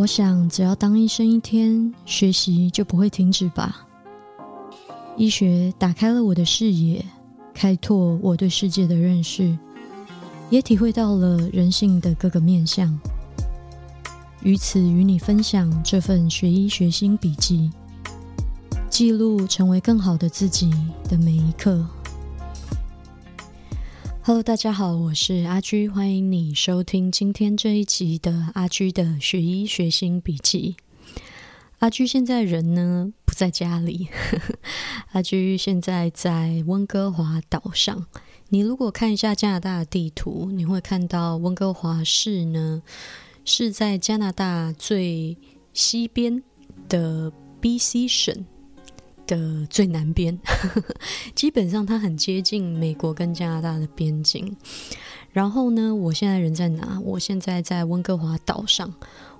我想，只要当医生一天，学习就不会停止吧。医学打开了我的视野，开拓我对世界的认识，也体会到了人性的各个面相。于此，与你分享这份学医学心笔记，记录成为更好的自己的每一刻。Hello，大家好，我是阿居，欢迎你收听今天这一集的阿居的学医学心笔记。阿居现在人呢不在家里，阿居现在在温哥华岛上。你如果看一下加拿大的地图，你会看到温哥华市呢是在加拿大最西边的 BC 省。的最南边，基本上它很接近美国跟加拿大的边境。然后呢，我现在人在哪？我现在在温哥华岛上。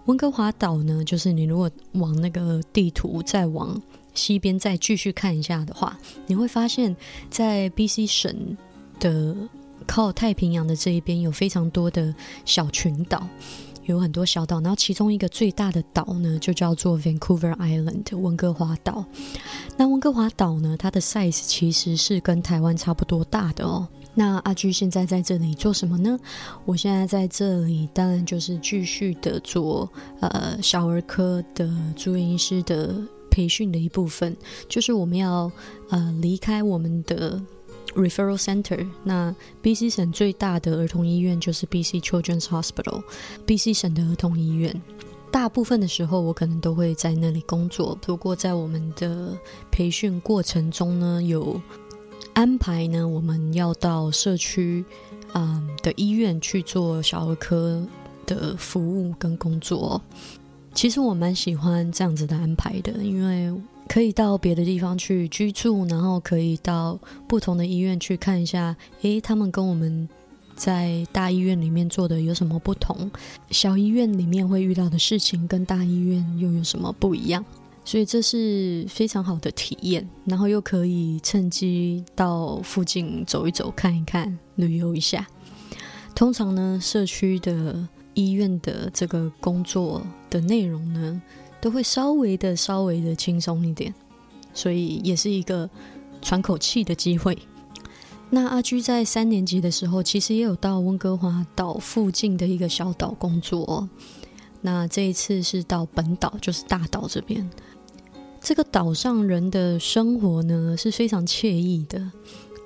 温哥华岛呢，就是你如果往那个地图再往西边再继续看一下的话，你会发现在 BC 省的靠太平洋的这一边有非常多的小群岛。有很多小岛，然后其中一个最大的岛呢，就叫做 Vancouver Island 温哥华岛。那温哥华岛呢，它的 size 其实是跟台湾差不多大的哦。那阿居现在在这里做什么呢？我现在在这里，当然就是继续的做呃小儿科的住院医师的培训的一部分，就是我们要呃离开我们的。Referral Center，那 BC 省最大的儿童医院就是 BC Children's Hospital，BC 省的儿童医院。大部分的时候，我可能都会在那里工作。不过，在我们的培训过程中呢，有安排呢，我们要到社区嗯的医院去做小儿科的服务跟工作。其实我蛮喜欢这样子的安排的，因为。可以到别的地方去居住，然后可以到不同的医院去看一下，诶，他们跟我们在大医院里面做的有什么不同？小医院里面会遇到的事情跟大医院又有什么不一样？所以这是非常好的体验，然后又可以趁机到附近走一走、看一看、旅游一下。通常呢，社区的医院的这个工作的内容呢？都会稍微的、稍微的轻松一点，所以也是一个喘口气的机会。那阿居在三年级的时候，其实也有到温哥华岛附近的一个小岛工作。那这一次是到本岛，就是大岛这边。这个岛上人的生活呢是非常惬意的，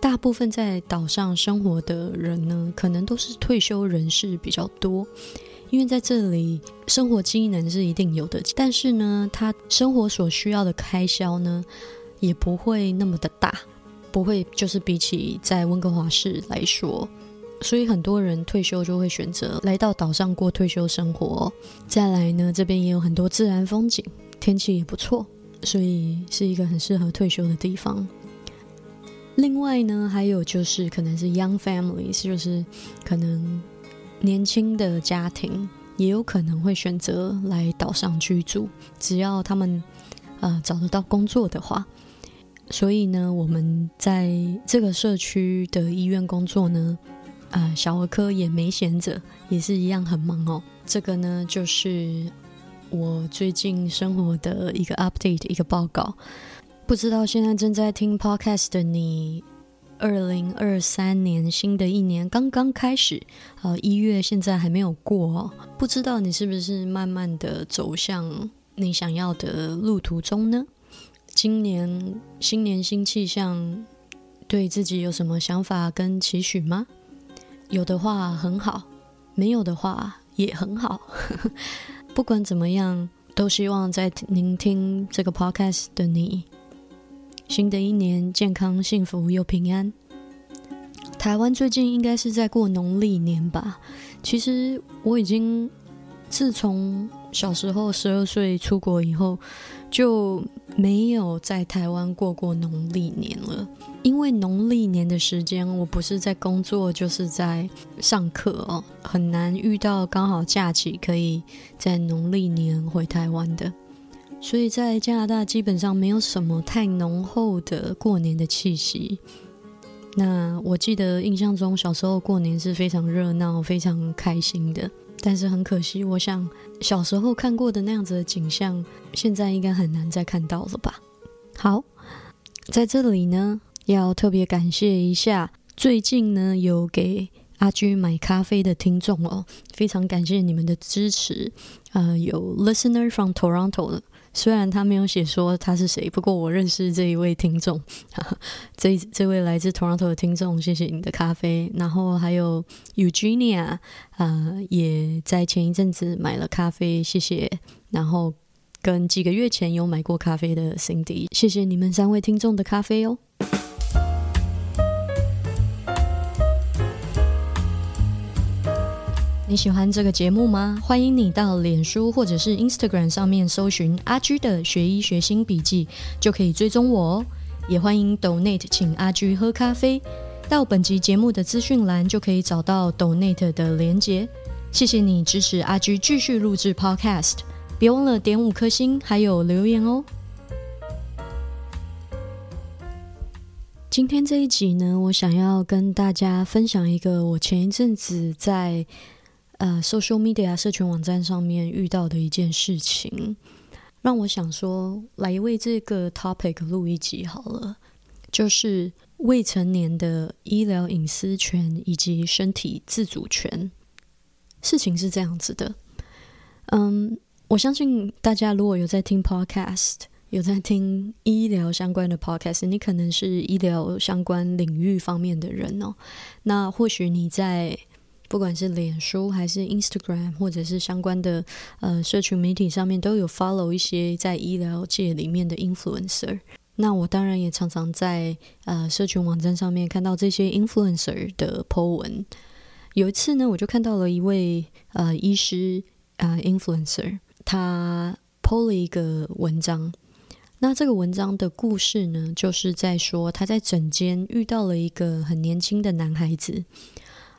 大部分在岛上生活的人呢，可能都是退休人士比较多。因为在这里，生活机能是一定有的，但是呢，他生活所需要的开销呢，也不会那么的大，不会就是比起在温哥华市来说，所以很多人退休就会选择来到岛上过退休生活。再来呢，这边也有很多自然风景，天气也不错，所以是一个很适合退休的地方。另外呢，还有就是可能是 young families，就是可能。年轻的家庭也有可能会选择来岛上居住，只要他们呃找得到工作的话。所以呢，我们在这个社区的医院工作呢，呃，小儿科也没闲着，也是一样很忙哦。这个呢，就是我最近生活的一个 update 一个报告。不知道现在正在听 podcast 的你。二零二三年新的一年刚刚开始，呃，一月现在还没有过，哦不知道你是不是慢慢的走向你想要的路途中呢？今年新年新气象，对自己有什么想法跟期许吗？有的话很好，没有的话也很好。不管怎么样，都希望在聆听这个 podcast 的你。新的一年，健康、幸福又平安。台湾最近应该是在过农历年吧？其实我已经自从小时候十二岁出国以后，就没有在台湾过过农历年了。因为农历年的时间，我不是在工作，就是在上课哦，很难遇到刚好假期可以在农历年回台湾的。所以在加拿大基本上没有什么太浓厚的过年的气息。那我记得印象中小时候过年是非常热闹、非常开心的。但是很可惜，我想小时候看过的那样子的景象，现在应该很难再看到了吧。好，在这里呢，要特别感谢一下最近呢有给阿居买咖啡的听众哦，非常感谢你们的支持。呃，有 listener from Toronto 的。虽然他没有写说他是谁，不过我认识这一位听众，这这位来自 Toronto 的听众，谢谢你的咖啡。然后还有 Eugenia，呃，也在前一阵子买了咖啡，谢谢。然后跟几个月前有买过咖啡的 Cindy，谢谢你们三位听众的咖啡哦。你喜欢这个节目吗？欢迎你到脸书或者是 Instagram 上面搜寻阿居的学医学新笔记，就可以追踪我哦。也欢迎 Donate 请阿居喝咖啡，到本集节目的资讯栏就可以找到 Donate 的连结。谢谢你支持阿居继续录制 Podcast，别忘了点五颗星还有留言哦。今天这一集呢，我想要跟大家分享一个我前一阵子在。呃，social media 社群网站上面遇到的一件事情，让我想说，来为这个 topic 录一集好了，就是未成年的医疗隐私权以及身体自主权。事情是这样子的，嗯，我相信大家如果有在听 podcast，有在听医疗相关的 podcast，你可能是医疗相关领域方面的人哦。那或许你在不管是脸书还是 Instagram，或者是相关的呃社群媒体上面，都有 follow 一些在医疗界里面的 influencer。那我当然也常常在呃社群网站上面看到这些 influencer 的 po 文。有一次呢，我就看到了一位呃医师啊 influencer，他 po 了一个文章。那这个文章的故事呢，就是在说他在诊间遇到了一个很年轻的男孩子。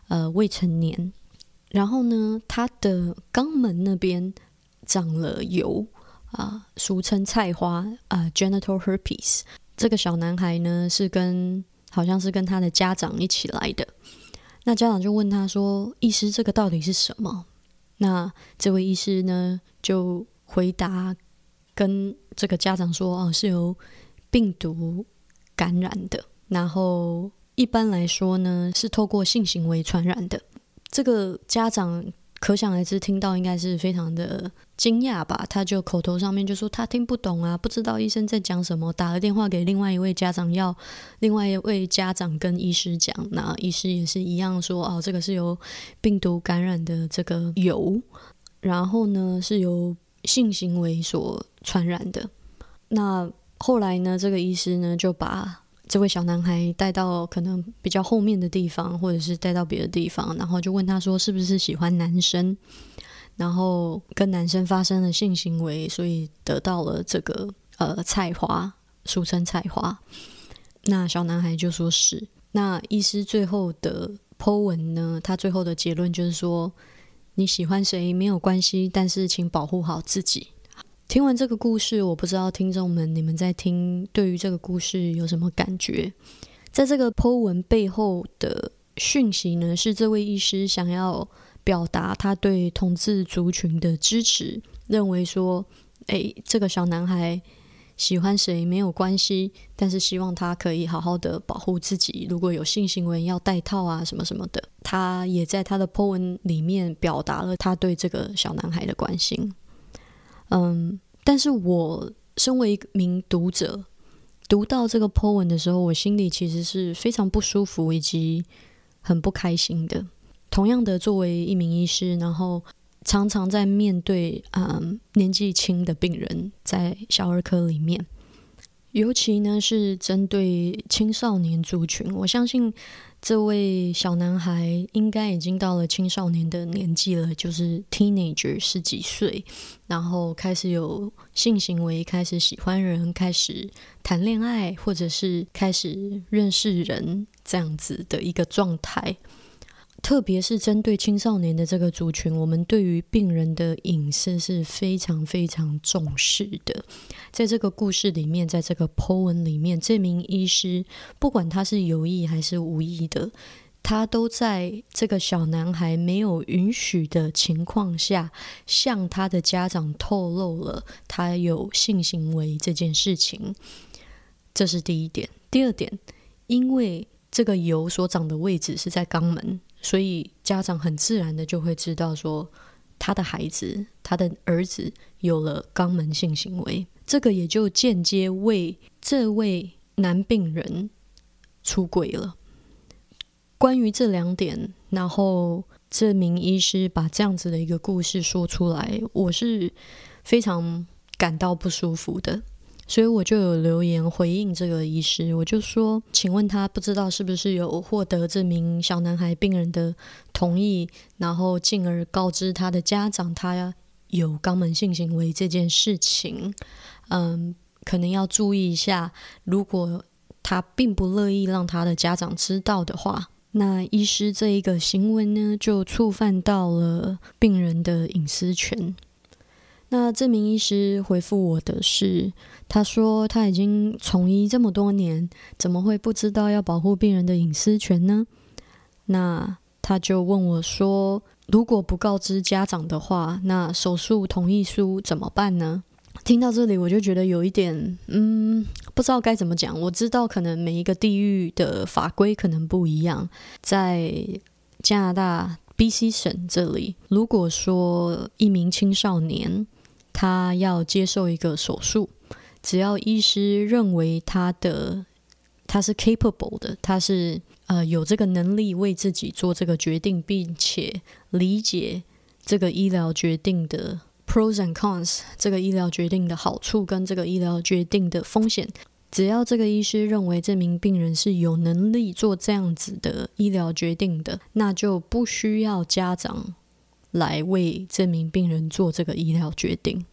呃，未成年，然后呢，他的肛门那边长了油啊，俗称菜花啊，genital herpes。这个小男孩呢，是跟好像是跟他的家长一起来的。那家长就问他说：“医师，这个到底是什么？”那这位医师呢，就回答跟这个家长说：“哦，是由病毒感染的。”然后。一般来说呢，是透过性行为传染的。这个家长可想而知，听到应该是非常的惊讶吧？他就口头上面就说他听不懂啊，不知道医生在讲什么。打了电话给另外一位家长，要另外一位家长跟医师讲。那医师也是一样说，哦，这个是由病毒感染的这个油，然后呢是由性行为所传染的。那后来呢，这个医师呢就把。这位小男孩带到可能比较后面的地方，或者是带到别的地方，然后就问他说：“是不是喜欢男生？”然后跟男生发生了性行为，所以得到了这个呃菜花，俗称菜花。那小男孩就说是。那医师最后的 Po 文呢？他最后的结论就是说：“你喜欢谁没有关系，但是请保护好自己。”听完这个故事，我不知道听众们你们在听对于这个故事有什么感觉？在这个 Po 文背后的讯息呢，是这位医师想要表达他对同志族群的支持，认为说，诶，这个小男孩喜欢谁没有关系，但是希望他可以好好的保护自己，如果有性行为要戴套啊什么什么的。他也在他的 Po 文里面表达了他对这个小男孩的关心。嗯，但是我身为一名读者，读到这个 po 文的时候，我心里其实是非常不舒服以及很不开心的。同样的，作为一名医师，然后常常在面对嗯年纪轻的病人，在小儿科里面，尤其呢是针对青少年族群，我相信。这位小男孩应该已经到了青少年的年纪了，就是 teenager 十几岁，然后开始有性行为，开始喜欢人，开始谈恋爱，或者是开始认识人这样子的一个状态。特别是针对青少年的这个族群，我们对于病人的隐私是非常非常重视的。在这个故事里面，在这个 po 文里面，这名医师不管他是有意还是无意的，他都在这个小男孩没有允许的情况下，向他的家长透露了他有性行为这件事情。这是第一点。第二点，因为这个油所长的位置是在肛门，所以家长很自然的就会知道说，他的孩子，他的儿子有了肛门性行为。这个也就间接为这位男病人出轨了。关于这两点，然后这名医师把这样子的一个故事说出来，我是非常感到不舒服的，所以我就有留言回应这个医师，我就说，请问他不知道是不是有获得这名小男孩病人的同意，然后进而告知他的家长他有肛门性行为这件事情，嗯，可能要注意一下，如果他并不乐意让他的家长知道的话。那医师这一个行为呢，就触犯到了病人的隐私权。那这名医师回复我的是，他说他已经从医这么多年，怎么会不知道要保护病人的隐私权呢？那他就问我说，如果不告知家长的话，那手术同意书怎么办呢？听到这里，我就觉得有一点，嗯，不知道该怎么讲。我知道可能每一个地域的法规可能不一样。在加拿大 B.C 省这里，如果说一名青少年他要接受一个手术，只要医师认为他的他是 capable 的，他是呃有这个能力为自己做这个决定，并且理解这个医疗决定的。Pros and cons，这个医疗决定的好处跟这个医疗决定的风险，只要这个医师认为这名病人是有能力做这样子的医疗决定的，那就不需要家长来为这名病人做这个医疗决定。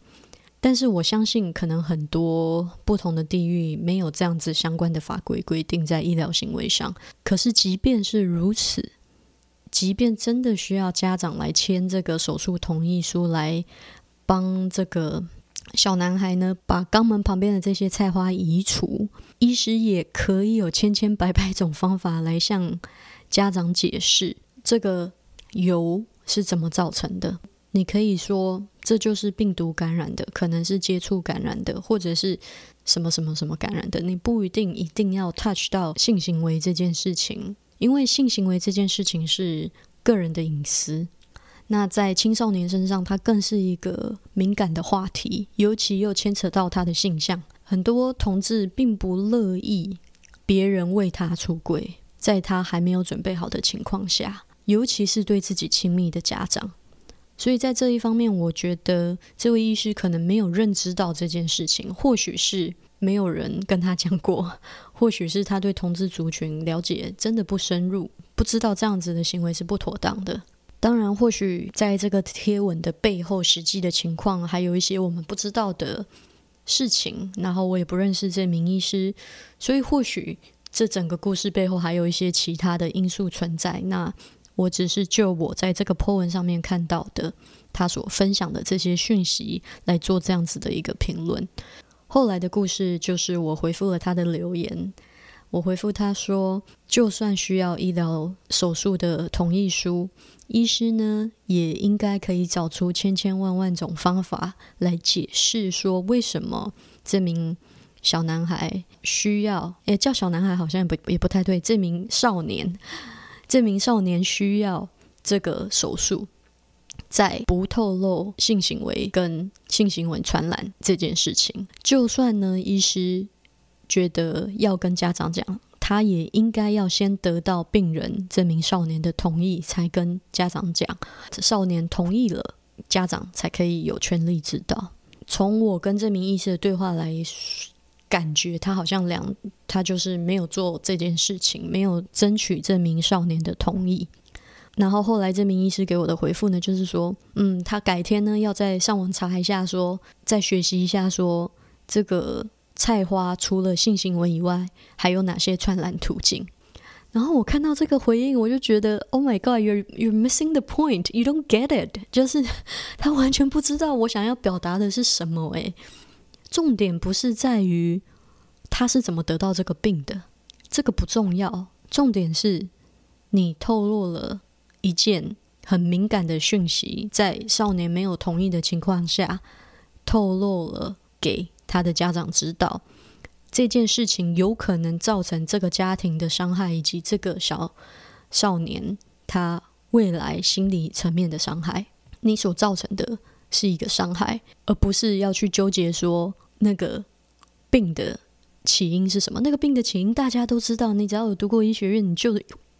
但是我相信，可能很多不同的地域没有这样子相关的法规规定在医疗行为上。可是即便是如此，即便真的需要家长来签这个手术同意书来。帮这个小男孩呢，把肛门旁边的这些菜花移除。医师也可以有千千百百种方法来向家长解释这个由是怎么造成的。你可以说这就是病毒感染的，可能是接触感染的，或者是什么什么什么感染的。你不一定一定要 touch 到性行为这件事情，因为性行为这件事情是个人的隐私。那在青少年身上，它更是一个敏感的话题，尤其又牵扯到他的性向。很多同志并不乐意别人为他出轨，在他还没有准备好的情况下，尤其是对自己亲密的家长。所以在这一方面，我觉得这位医师可能没有认知到这件事情，或许是没有人跟他讲过，或许是他对同志族群了解真的不深入，不知道这样子的行为是不妥当的。当然，或许在这个贴文的背后，实际的情况还有一些我们不知道的事情。然后我也不认识这名医师，所以或许这整个故事背后还有一些其他的因素存在。那我只是就我在这个 po 文上面看到的他所分享的这些讯息来做这样子的一个评论。后来的故事就是我回复了他的留言。我回复他说，就算需要医疗手术的同意书，医师呢也应该可以找出千千万万种方法来解释，说为什么这名小男孩需要，诶，叫小男孩好像也不也不太对，这名少年，这名少年需要这个手术，在不透露性行为跟性行为传染这件事情，就算呢医师。觉得要跟家长讲，他也应该要先得到病人这名少年的同意，才跟家长讲。少年同意了，家长才可以有权利知道。从我跟这名医师的对话来感觉，他好像两，他就是没有做这件事情，没有争取这名少年的同意。然后后来这名医师给我的回复呢，就是说，嗯，他改天呢要再上网查一下，说再学习一下，说这个。菜花除了性行为以外，还有哪些传染途径？然后我看到这个回应，我就觉得，Oh my God，you're you're missing the point，you don't get it，就是他完全不知道我想要表达的是什么。诶，重点不是在于他是怎么得到这个病的，这个不重要，重点是你透露了一件很敏感的讯息，在少年没有同意的情况下，透露了给他的家长知道，这件事情有可能造成这个家庭的伤害，以及这个小少年他未来心理层面的伤害。你所造成的是一个伤害，而不是要去纠结说那个病的起因是什么。那个病的起因大家都知道，你只要有读过医学院，你就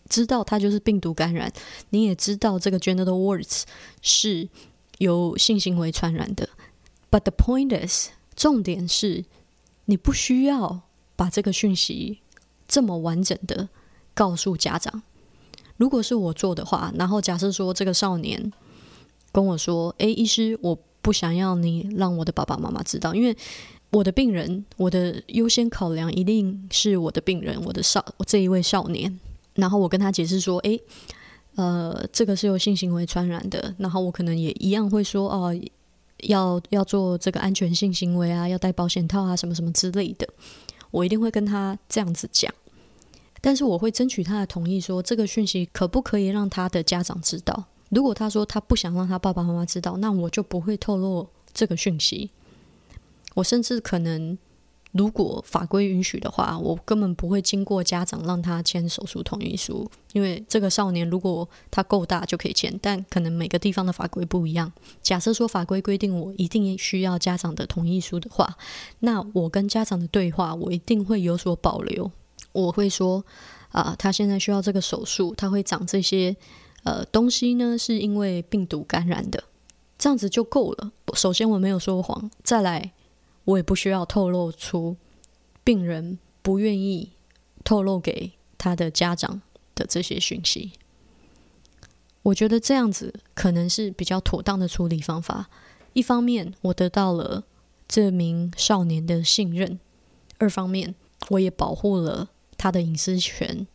知道它就是病毒感染。你也知道这个 genital warts 是由性行为传染的。But the point is，重点是你不需要把这个讯息这么完整的告诉家长。如果是我做的话，然后假设说这个少年。跟我说：“诶，医师，我不想要你让我的爸爸妈妈知道，因为我的病人，我的优先考量一定是我的病人，我的少这一位少年。然后我跟他解释说：，诶，呃，这个是由性行为传染的。然后我可能也一样会说：，哦，要要做这个安全性行为啊，要戴保险套啊，什么什么之类的。我一定会跟他这样子讲，但是我会争取他的同意，说这个讯息可不可以让他的家长知道。”如果他说他不想让他爸爸妈妈知道，那我就不会透露这个讯息。我甚至可能，如果法规允许的话，我根本不会经过家长让他签手术同意书，因为这个少年如果他够大就可以签，但可能每个地方的法规不一样。假设说法规规定我一定需要家长的同意书的话，那我跟家长的对话我一定会有所保留。我会说啊，他现在需要这个手术，他会长这些。呃，东西呢是因为病毒感染的，这样子就够了。首先我没有说谎，再来我也不需要透露出病人不愿意透露给他的家长的这些讯息。我觉得这样子可能是比较妥当的处理方法。一方面我得到了这名少年的信任，二方面我也保护了他的隐私权。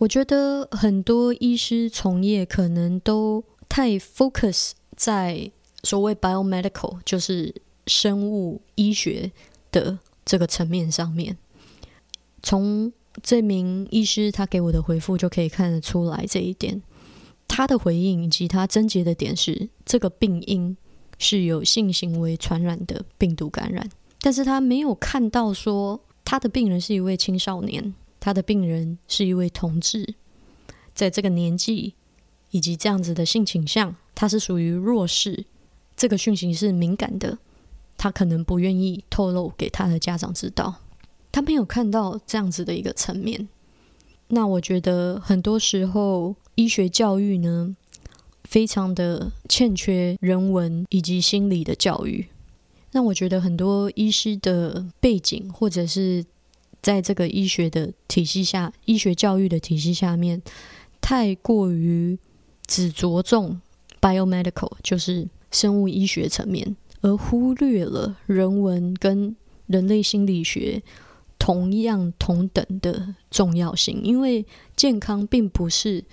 我觉得很多医师从业可能都太 focus 在所谓 biomedical，就是生物医学的这个层面上面。从这名医师他给我的回复就可以看得出来这一点。他的回应以及他症结的点是，这个病因是有性行为传染的病毒感染，但是他没有看到说他的病人是一位青少年。他的病人是一位同志，在这个年纪以及这样子的性倾向，他是属于弱势，这个讯息是敏感的，他可能不愿意透露给他的家长知道，他没有看到这样子的一个层面。那我觉得很多时候医学教育呢，非常的欠缺人文以及心理的教育，那我觉得很多医师的背景或者是。在这个医学的体系下，医学教育的体系下面，太过于只着重 biomedical，就是生物医学层面，而忽略了人文跟人类心理学同样同等的重要性。因为健康并不是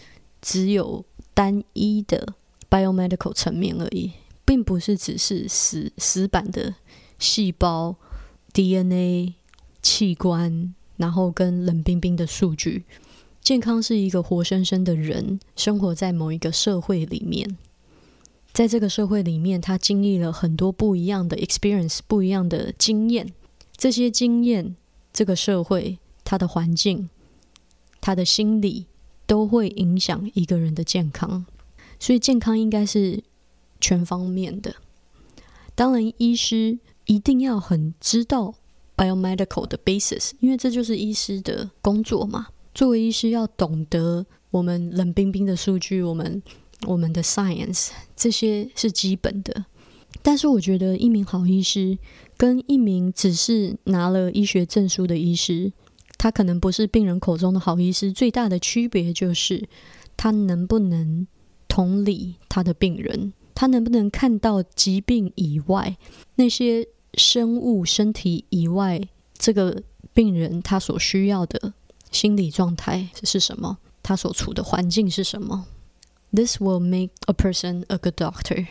只有单一的 biomedical 层面而已，并不是只是死死板的细胞 DNA。器官，然后跟冷冰冰的数据。健康是一个活生生的人，生活在某一个社会里面，在这个社会里面，他经历了很多不一样的 experience，不一样的经验。这些经验，这个社会，他的环境，他的心理，都会影响一个人的健康。所以，健康应该是全方面的。当然，医师一定要很知道。Biomedical 的 basis，因为这就是医师的工作嘛。作为医师，要懂得我们冷冰冰的数据，我们我们的 science，这些是基本的。但是，我觉得一名好医师跟一名只是拿了医学证书的医师，他可能不是病人口中的好医师。最大的区别就是他能不能同理他的病人，他能不能看到疾病以外那些。生物身体以外，这个病人他所需要的心理状态是什么？他所处的环境是什么？This will make a person a good doctor。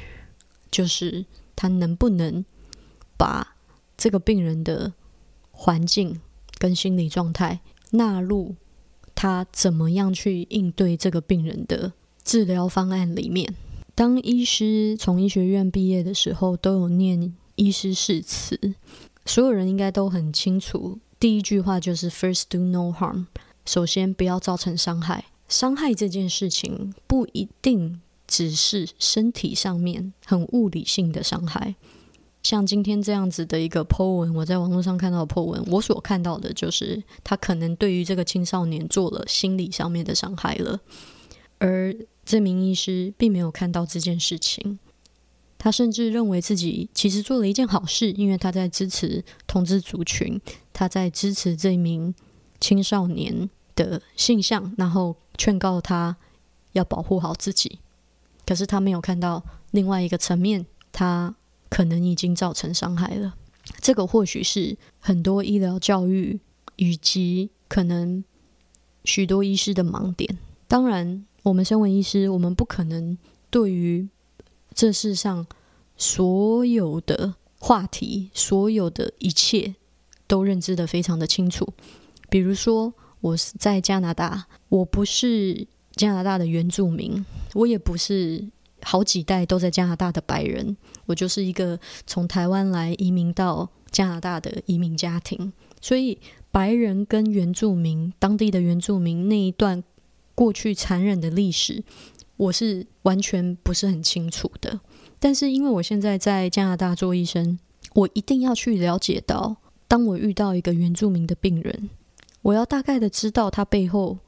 就是他能不能把这个病人的环境跟心理状态纳入他怎么样去应对这个病人的治疗方案里面。当医师从医学院毕业的时候，都有念医师誓词，所有人应该都很清楚。第一句话就是 “First do no harm”，首先不要造成伤害。伤害这件事情不一定只是身体上面很物理性的伤害。像今天这样子的一个 po 文，我在网络上看到的 po 文，我所看到的就是他可能对于这个青少年做了心理上面的伤害了，而这名医师并没有看到这件事情，他甚至认为自己其实做了一件好事，因为他在支持同志族群，他在支持这名青少年的性向，然后劝告他要保护好自己，可是他没有看到另外一个层面，他。可能已经造成伤害了，这个或许是很多医疗教育以及可能许多医师的盲点。当然，我们身为医师，我们不可能对于这世上所有的话题、所有的一切都认知的非常的清楚。比如说，我是在加拿大，我不是加拿大的原住民，我也不是。好几代都在加拿大的白人，我就是一个从台湾来移民到加拿大的移民家庭，所以白人跟原住民当地的原住民那一段过去残忍的历史，我是完全不是很清楚的。但是因为我现在在加拿大做医生，我一定要去了解到，当我遇到一个原住民的病人，我要大概的知道他背后。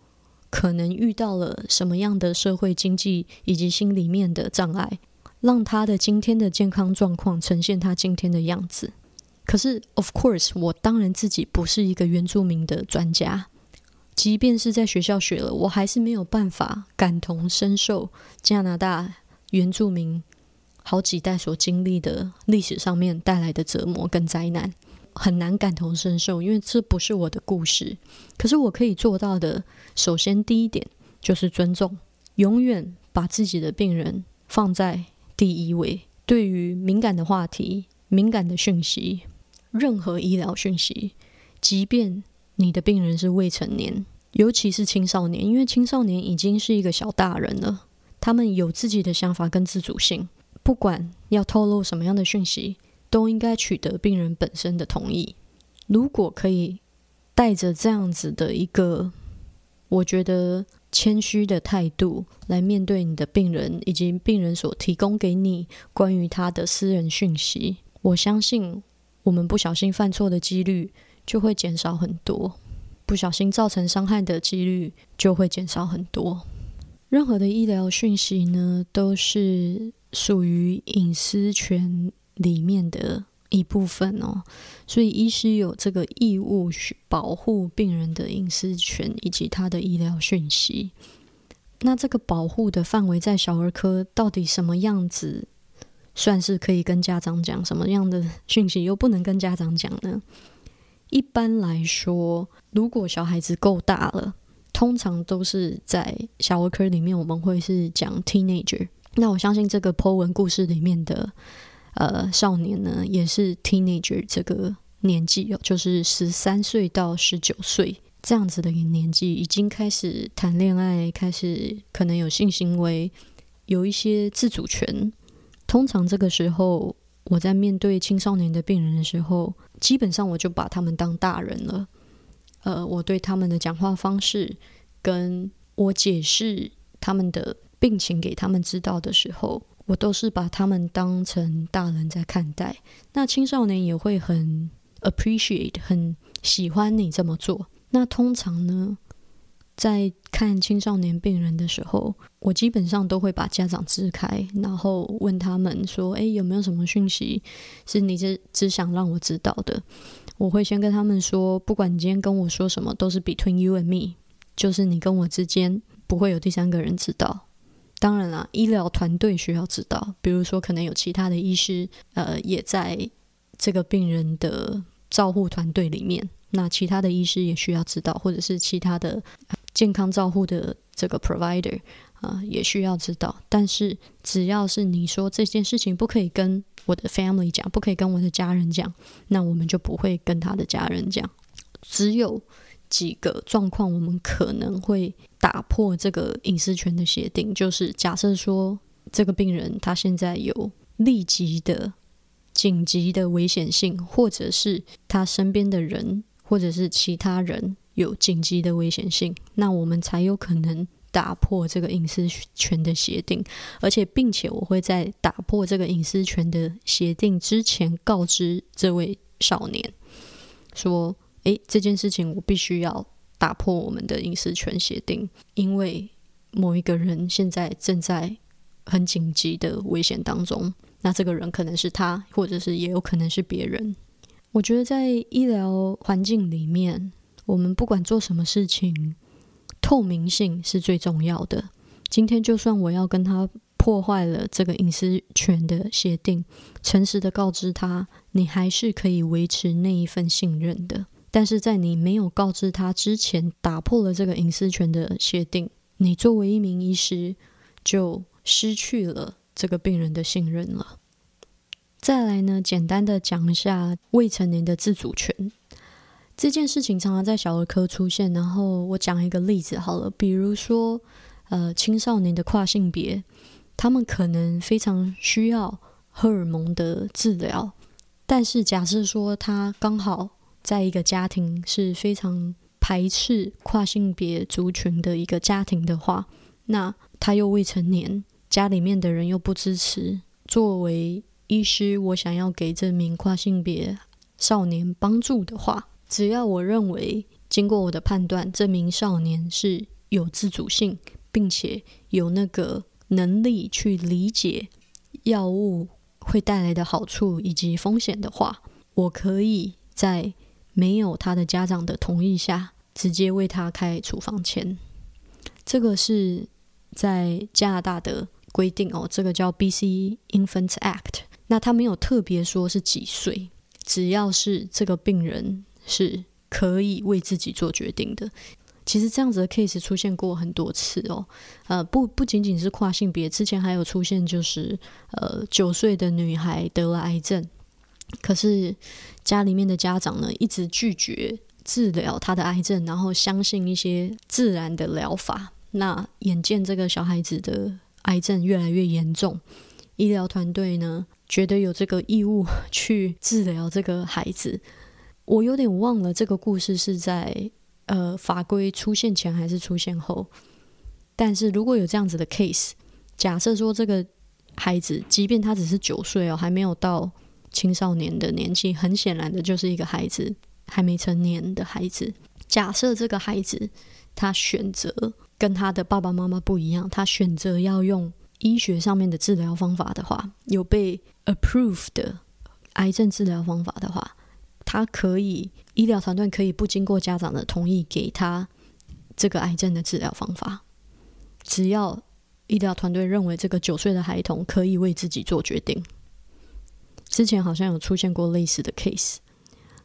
可能遇到了什么样的社会经济以及心里面的障碍，让他的今天的健康状况呈现他今天的样子。可是，of course，我当然自己不是一个原住民的专家，即便是在学校学了，我还是没有办法感同身受加拿大原住民好几代所经历的历史上面带来的折磨跟灾难。很难感同身受，因为这不是我的故事。可是我可以做到的，首先第一点就是尊重，永远把自己的病人放在第一位。对于敏感的话题、敏感的讯息，任何医疗讯息，即便你的病人是未成年，尤其是青少年，因为青少年已经是一个小大人了，他们有自己的想法跟自主性，不管要透露什么样的讯息。都应该取得病人本身的同意。如果可以带着这样子的一个，我觉得谦虚的态度来面对你的病人，以及病人所提供给你关于他的私人讯息，我相信我们不小心犯错的几率就会减少很多，不小心造成伤害的几率就会减少很多。任何的医疗讯息呢，都是属于隐私权。里面的一部分哦，所以医师有这个义务去保护病人的隐私权以及他的医疗讯息。那这个保护的范围在小儿科到底什么样子算是可以跟家长讲？什么样的讯息又不能跟家长讲呢？一般来说，如果小孩子够大了，通常都是在小儿科里面，我们会是讲 teenager。那我相信这个 Po 文故事里面的。呃，少年呢也是 teenager 这个年纪哦，就是十三岁到十九岁这样子的一个年纪，已经开始谈恋爱，开始可能有性行为，有一些自主权。通常这个时候，我在面对青少年的病人的时候，基本上我就把他们当大人了。呃，我对他们的讲话方式，跟我解释他们的病情给他们知道的时候。我都是把他们当成大人在看待，那青少年也会很 appreciate，很喜欢你这么做。那通常呢，在看青少年病人的时候，我基本上都会把家长支开，然后问他们说：“诶，有没有什么讯息是你只只想让我知道的？”我会先跟他们说：“不管你今天跟我说什么，都是 between you and me，就是你跟我之间不会有第三个人知道。”当然了，医疗团队需要知道，比如说可能有其他的医师，呃，也在这个病人的照护团队里面，那其他的医师也需要知道，或者是其他的健康照护的这个 provider 啊，也需要知道。但是只要是你说这件事情不可以跟我的 family 讲，不可以跟我的家人讲，那我们就不会跟他的家人讲。只有几个状况，我们可能会打破这个隐私权的协定，就是假设说这个病人他现在有立即的紧急的危险性，或者是他身边的人或者是其他人有紧急的危险性，那我们才有可能打破这个隐私权的协定，而且并且我会在打破这个隐私权的协定之前告知这位少年说。诶，这件事情我必须要打破我们的隐私权协定，因为某一个人现在正在很紧急的危险当中。那这个人可能是他，或者是也有可能是别人。我觉得在医疗环境里面，我们不管做什么事情，透明性是最重要的。今天就算我要跟他破坏了这个隐私权的协定，诚实的告知他，你还是可以维持那一份信任的。但是在你没有告知他之前，打破了这个隐私权的协定，你作为一名医师就失去了这个病人的信任了。再来呢，简单的讲一下未成年的自主权这件事情，常常在小儿科出现。然后我讲一个例子好了，比如说呃青少年的跨性别，他们可能非常需要荷尔蒙的治疗，但是假设说他刚好在一个家庭是非常排斥跨性别族群的一个家庭的话，那他又未成年，家里面的人又不支持。作为医师，我想要给这名跨性别少年帮助的话，只要我认为经过我的判断，这名少年是有自主性，并且有那个能力去理解药物会带来的好处以及风险的话，我可以在。没有他的家长的同意下，直接为他开处方签，这个是在加拿大的规定哦。这个叫 B.C. Infant Act。那他没有特别说是几岁，只要是这个病人是可以为自己做决定的。其实这样子的 case 出现过很多次哦。呃，不不仅仅是跨性别，之前还有出现就是呃九岁的女孩得了癌症。可是家里面的家长呢，一直拒绝治疗他的癌症，然后相信一些自然的疗法。那眼见这个小孩子的癌症越来越严重，医疗团队呢觉得有这个义务去治疗这个孩子。我有点忘了这个故事是在呃法规出现前还是出现后。但是如果有这样子的 case，假设说这个孩子，即便他只是九岁哦，还没有到。青少年的年纪，很显然的就是一个孩子，还没成年的孩子。假设这个孩子他选择跟他的爸爸妈妈不一样，他选择要用医学上面的治疗方法的话，有被 approved 的癌症治疗方法的话，他可以医疗团队可以不经过家长的同意给他这个癌症的治疗方法，只要医疗团队认为这个九岁的孩童可以为自己做决定。之前好像有出现过类似的 case，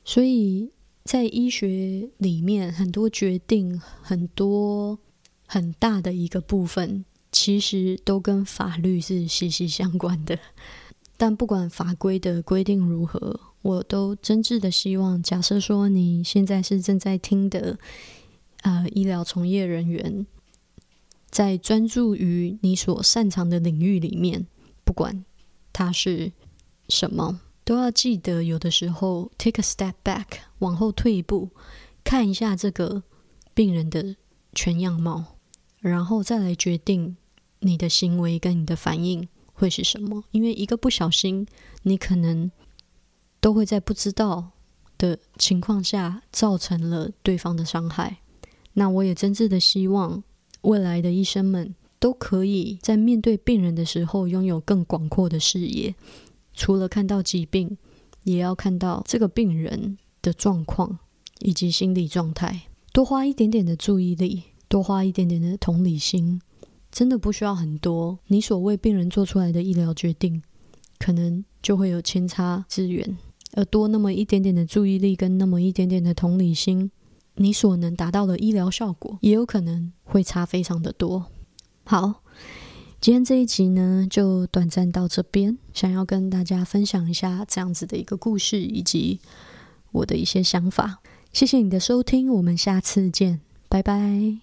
所以在医学里面，很多决定、很多很大的一个部分，其实都跟法律是息息相关的。但不管法规的规定如何，我都真挚的希望，假设说你现在是正在听的，呃，医疗从业人员，在专注于你所擅长的领域里面，不管它是。什么都要记得，有的时候 take a step back，往后退一步，看一下这个病人的全样貌，然后再来决定你的行为跟你的反应会是什么。因为一个不小心，你可能都会在不知道的情况下造成了对方的伤害。那我也真挚的希望未来的医生们都可以在面对病人的时候拥有更广阔的视野。除了看到疾病，也要看到这个病人的状况以及心理状态，多花一点点的注意力，多花一点点的同理心，真的不需要很多。你所为病人做出来的医疗决定，可能就会有千差之远。而多那么一点点的注意力跟那么一点点的同理心，你所能达到的医疗效果，也有可能会差非常的多。好。今天这一集呢，就短暂到这边。想要跟大家分享一下这样子的一个故事，以及我的一些想法。谢谢你的收听，我们下次见，拜拜。